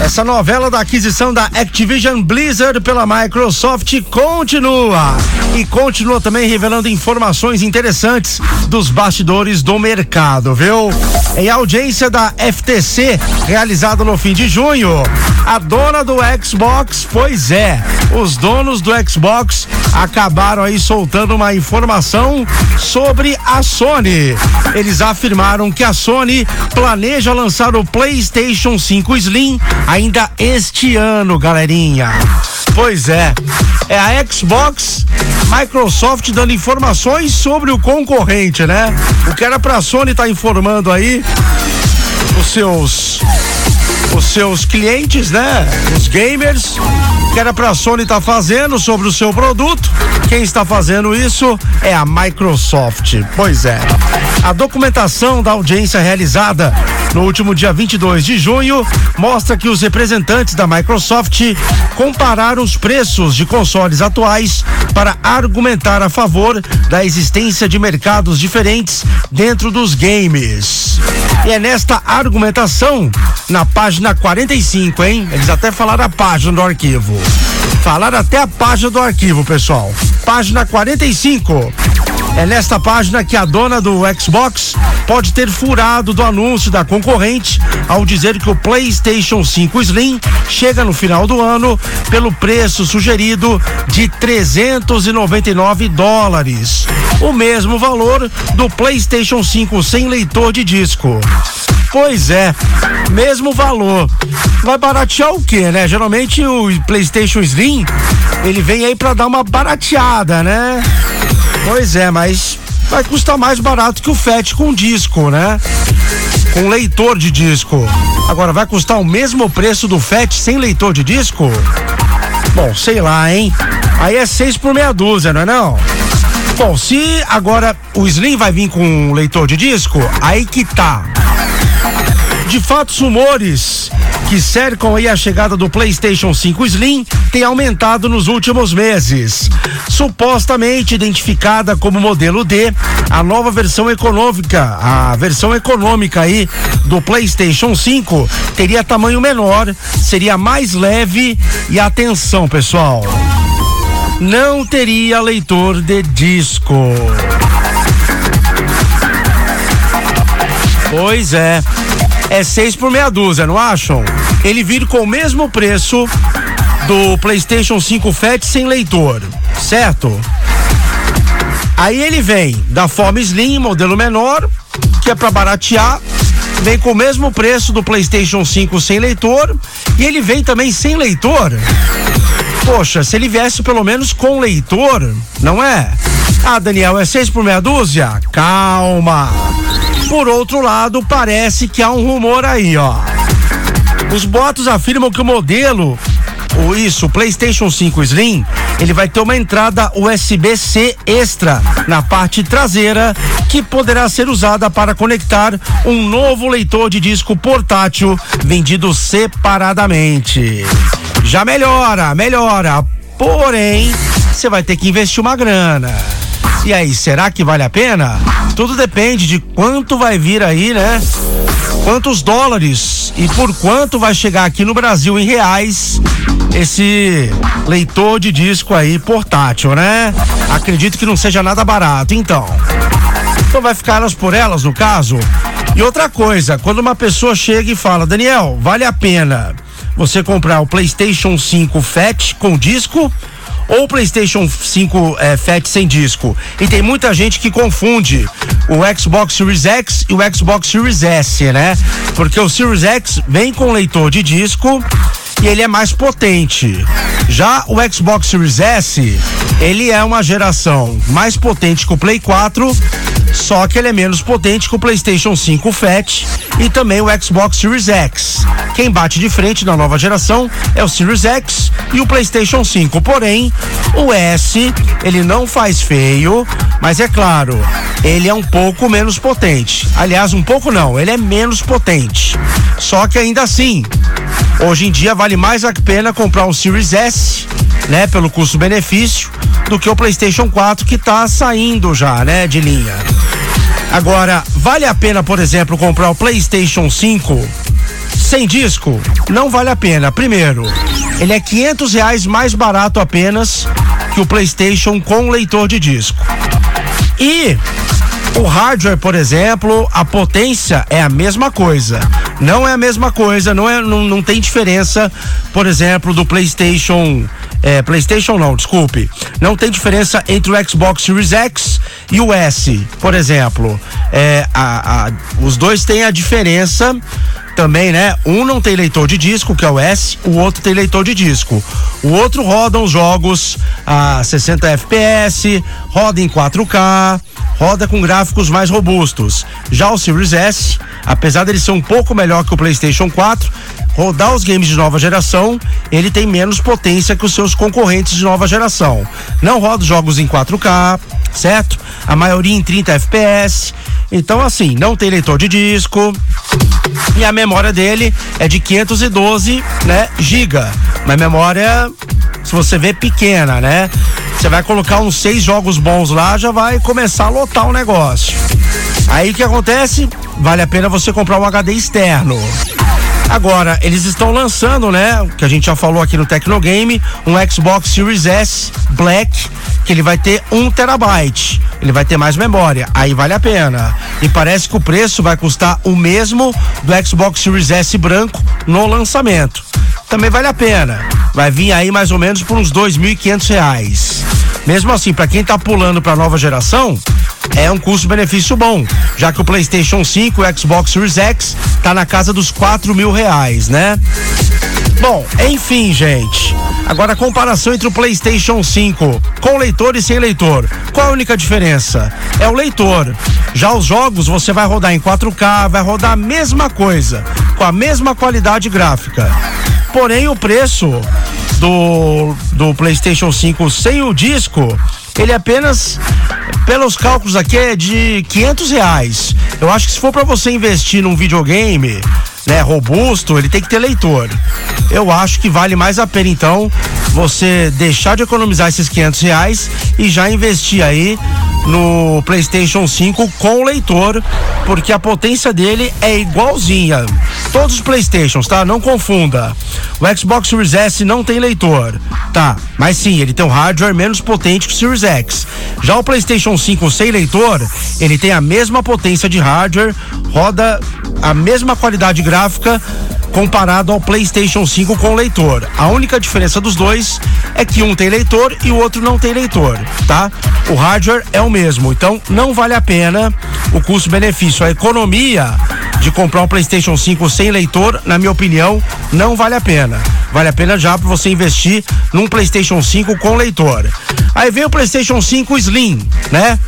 Essa novela da aquisição da Activision Blizzard pela Microsoft continua e continua também revelando informações interessantes dos bastidores do mercado, viu? Em audiência da FTC realizada no fim de junho, a dona do Xbox, pois é, os donos do Xbox acabaram aí soltando uma informação sobre a Sony. Eles afirmaram que a Sony planeja lançar o PlayStation 5 Slim ainda este ano, galerinha. Pois é, é a Xbox, Microsoft dando informações sobre o concorrente, né? O que era pra Sony tá informando aí os seus os seus clientes, né? Os gamers, que era pra Sony estar tá fazendo sobre o seu produto. Quem está fazendo isso é a Microsoft. Pois é. A documentação da audiência realizada no último dia 22 de junho mostra que os representantes da Microsoft compararam os preços de consoles atuais para argumentar a favor da existência de mercados diferentes dentro dos games. E é nesta argumentação, na página 45, hein? Eles até falaram a página do arquivo. Falaram até a página do arquivo, pessoal. Página 45. É nesta página que a dona do Xbox pode ter furado do anúncio da concorrente ao dizer que o PlayStation 5 Slim chega no final do ano pelo preço sugerido de 399 dólares, o mesmo valor do PlayStation 5 sem leitor de disco. Pois é, mesmo valor. Vai baratear o quê, né? Geralmente o PlayStation Slim, ele vem aí para dar uma barateada, né? Pois é, mas vai custar mais barato que o FAT com disco, né? Com leitor de disco. Agora vai custar o mesmo preço do FAT sem leitor de disco? Bom, sei lá, hein? Aí é seis por meia dúzia, não é não? Bom, se agora o Slim vai vir com leitor de disco, aí que tá. De fato, os rumores que cercam aí a chegada do PlayStation 5 Slim têm aumentado nos últimos meses. Supostamente identificada como modelo D, a nova versão econômica, a versão econômica aí do PlayStation 5 teria tamanho menor, seria mais leve e atenção, pessoal. Não teria leitor de disco. Pois é é seis por meia dúzia, não acham? Ele vir com o mesmo preço do PlayStation 5 Fat sem leitor, certo? Aí ele vem da forma Slim, modelo menor, que é para baratear, vem com o mesmo preço do PlayStation 5 sem leitor, e ele vem também sem leitor. Poxa, se ele viesse pelo menos com leitor, não é? Ah, Daniel, é seis por meia dúzia? Calma. Por outro lado, parece que há um rumor aí, ó. Os boatos afirmam que o modelo, ou isso, o PlayStation 5 Slim, ele vai ter uma entrada USB-C extra na parte traseira que poderá ser usada para conectar um novo leitor de disco portátil vendido separadamente. Já melhora, melhora. Porém, você vai ter que investir uma grana. E aí, será que vale a pena? Tudo depende de quanto vai vir aí, né? Quantos dólares e por quanto vai chegar aqui no Brasil em reais esse leitor de disco aí portátil, né? Acredito que não seja nada barato, então. Então vai ficar elas por elas, no caso. E outra coisa, quando uma pessoa chega e fala, Daniel, vale a pena você comprar o PlayStation 5 Fat com disco ou PlayStation 5 é, Fat sem disco. E tem muita gente que confunde o Xbox Series X e o Xbox Series S, né? Porque o Series X vem com leitor de disco e ele é mais potente. Já o Xbox Series S, ele é uma geração mais potente que o Play 4, só que ele é menos potente que o PlayStation 5 Fat e também o Xbox Series X. Quem bate de frente na nova geração é o Series X e o PlayStation 5. Porém, o S, ele não faz feio, mas é claro, ele é um pouco menos potente. Aliás, um pouco não, ele é menos potente. Só que ainda assim, hoje em dia vale mais a pena comprar um Series S, né, pelo custo-benefício, do que o PlayStation 4 que tá saindo já, né, de linha. Agora, vale a pena, por exemplo, comprar o PlayStation 5 sem disco? Não vale a pena. Primeiro, ele é 500 reais mais barato apenas que o PlayStation com leitor de disco. E o hardware, por exemplo, a potência é a mesma coisa. Não é a mesma coisa, não, é, não, não tem diferença, por exemplo, do PlayStation. É, PlayStation não, desculpe. Não tem diferença entre o Xbox Series X e o S, por exemplo. É, a, a, os dois têm a diferença também, né? Um não tem leitor de disco, que é o S, o outro tem leitor de disco. O outro roda os jogos a 60 FPS, roda em 4K, roda com gráficos mais robustos. Já o Series S, apesar dele ser um pouco melhor que o PlayStation 4, rodar os games de nova geração, ele tem menos potência que os seus concorrentes de nova geração. Não roda jogos em 4K, certo? A maioria em 30 FPS. Então, assim, não tem leitor de disco. E a memória dele é de 512, né, giga. Uma memória, se você vê, pequena, né? Você vai colocar uns seis jogos bons lá, já vai começar a lotar o negócio. Aí o que acontece? Vale a pena você comprar um HD externo. Agora, eles estão lançando, né? Que a gente já falou aqui no Tecnogame, um Xbox Series S Black, que ele vai ter um terabyte. Ele vai ter mais memória. Aí vale a pena. E parece que o preço vai custar o mesmo do Xbox Series S branco no lançamento. Também vale a pena. Vai vir aí mais ou menos por uns dois mil e quinhentos reais. Mesmo assim, para quem tá pulando para nova geração, é um custo-benefício bom, já que o PlayStation 5 e o Xbox Series X tá na casa dos quatro mil reais, né? Bom, enfim, gente. Agora a comparação entre o PlayStation 5 com leitor e sem leitor. Qual a única diferença? É o leitor. Já os jogos você vai rodar em 4K, vai rodar a mesma coisa, com a mesma qualidade gráfica. Porém, o preço do, do PlayStation 5 sem o disco, ele apenas, pelos cálculos aqui, é de 500 reais. Eu acho que se for para você investir num videogame, né, robusto, ele tem que ter leitor. Eu acho que vale mais a pena então você deixar de economizar esses 500 reais e já investir aí no PlayStation 5 com leitor, porque a potência dele é igualzinha. Todos os PlayStations, tá? Não confunda. O Xbox Series S não tem leitor, tá? Mas sim, ele tem um hardware menos potente que o Series X. Já o PlayStation 5 sem leitor, ele tem a mesma potência de hardware, roda a mesma qualidade gráfica comparado ao PlayStation 5 com leitor. A única diferença dos dois é que um tem leitor e o outro não tem leitor, tá? O hardware é o mesmo, então não vale a pena o custo-benefício. A economia de comprar um PlayStation 5 sem leitor, na minha opinião, não vale a pena. Vale a pena já para você investir num PlayStation 5 com leitor. Aí vem o PlayStation 5 Slim, né?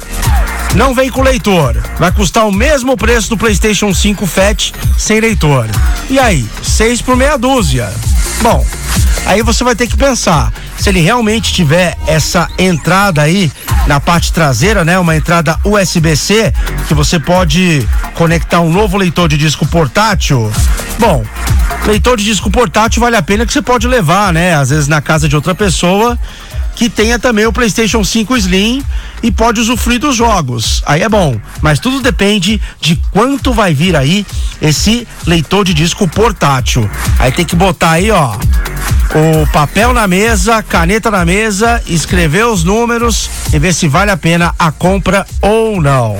Não vem com leitor. Vai custar o mesmo preço do PlayStation 5 Fat sem leitor. E aí, seis por meia dúzia. Bom, aí você vai ter que pensar se ele realmente tiver essa entrada aí na parte traseira, né? Uma entrada USB-C que você pode conectar um novo leitor de disco portátil. Bom, leitor de disco portátil vale a pena que você pode levar, né? Às vezes na casa de outra pessoa que tenha também o PlayStation 5 Slim e pode usufruir dos jogos. Aí é bom, mas tudo depende de quanto vai vir aí esse leitor de disco portátil. Aí tem que botar aí, ó, o papel na mesa, caneta na mesa, escrever os números e ver se vale a pena a compra ou não.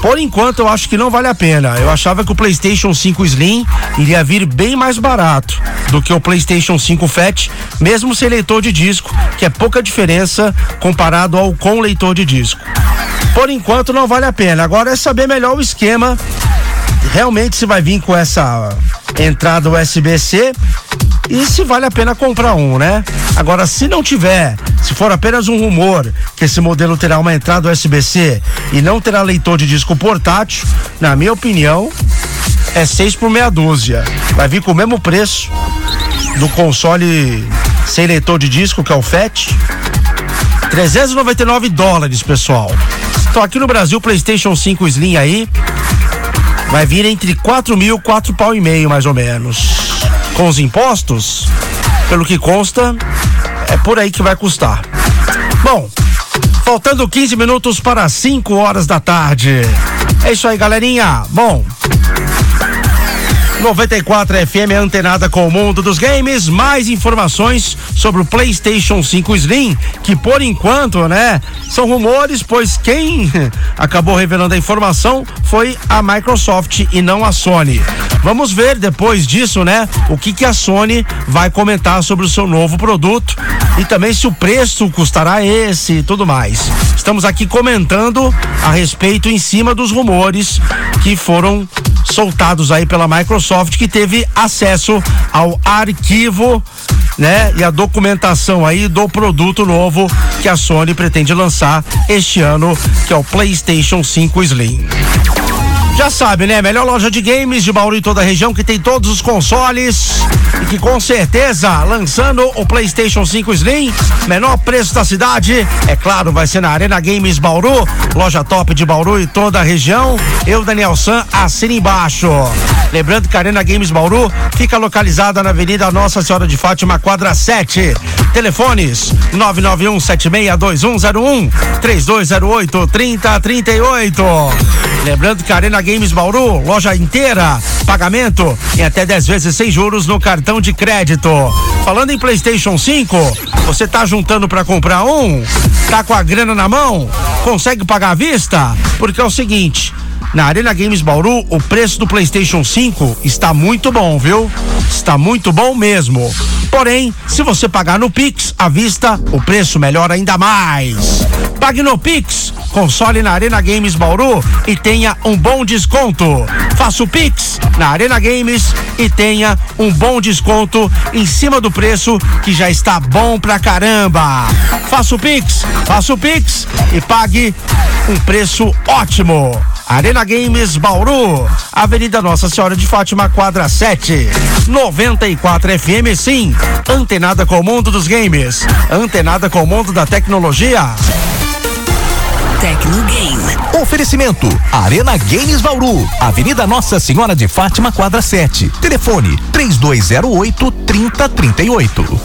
Por enquanto, eu acho que não vale a pena. Eu achava que o PlayStation 5 Slim iria vir bem mais barato do que o PlayStation 5 Fat, mesmo sem leitor de disco, que é pouca diferença comparado ao com leitor de disco. Por enquanto, não vale a pena. Agora é saber melhor o esquema. Realmente, se vai vir com essa entrada USB-C e se vale a pena comprar um, né? Agora, se não tiver, se for apenas um rumor que esse modelo terá uma entrada USB-C e não terá leitor de disco portátil, na minha opinião, é seis por meia dúzia. Vai vir com o mesmo preço do console sem leitor de disco, que é o FAT. 399 dólares, pessoal. Então aqui no Brasil, PlayStation 5 Slim aí vai vir entre 4 mil, 4 pau e meio, mais ou menos. Com os impostos, pelo que consta, é por aí que vai custar. Bom, faltando 15 minutos para 5 horas da tarde. É isso aí, galerinha. Bom, 94 FM antenada com o mundo dos games. Mais informações sobre o PlayStation 5 Slim, que por enquanto, né, são rumores, pois quem acabou revelando a informação foi a Microsoft e não a Sony. Vamos ver depois disso, né, o que que a Sony vai comentar sobre o seu novo produto e também se o preço custará esse e tudo mais. Estamos aqui comentando a respeito em cima dos rumores que foram soltados aí pela Microsoft que teve acesso ao arquivo né? E a documentação aí do produto novo que a Sony pretende lançar este ano, que é o PlayStation 5 Slim. Já sabe, né? Melhor loja de games de Bauru e toda a região que tem todos os consoles e que com certeza lançando o PlayStation 5 Slim, menor preço da cidade, é claro, vai ser na Arena Games Bauru, loja top de Bauru e toda a região. Eu, Daniel San, assina embaixo. Lembrando que a Arena Games Bauru fica localizada na Avenida Nossa Senhora de Fátima, quadra 7. Telefones 991 762101 3208 3038. Lembrando que Arena Games Bauru, loja inteira, pagamento em até 10 vezes sem juros no cartão de crédito. Falando em PlayStation 5, você tá juntando para comprar um? Tá com a grana na mão? Consegue pagar à vista? Porque é o seguinte, na Arena Games Bauru, o preço do PlayStation 5 está muito bom, viu? Está muito bom mesmo. Porém, se você pagar no Pix à vista, o preço melhora ainda mais. Pague no Pix, console na Arena Games Bauru e tenha um bom desconto. Faça o Pix na Arena Games e tenha um bom desconto em cima do preço que já está bom pra caramba. Faça o Pix, faça o Pix e pague um preço ótimo. Arena Games Bauru, Avenida Nossa Senhora de Fátima, quadra 7, 94 FM, sim. Antenada com o mundo dos games, antenada com o mundo da tecnologia. Tecnogame. Oferecimento: Arena Games Bauru, Avenida Nossa Senhora de Fátima, quadra 7. Telefone: 3208 3038.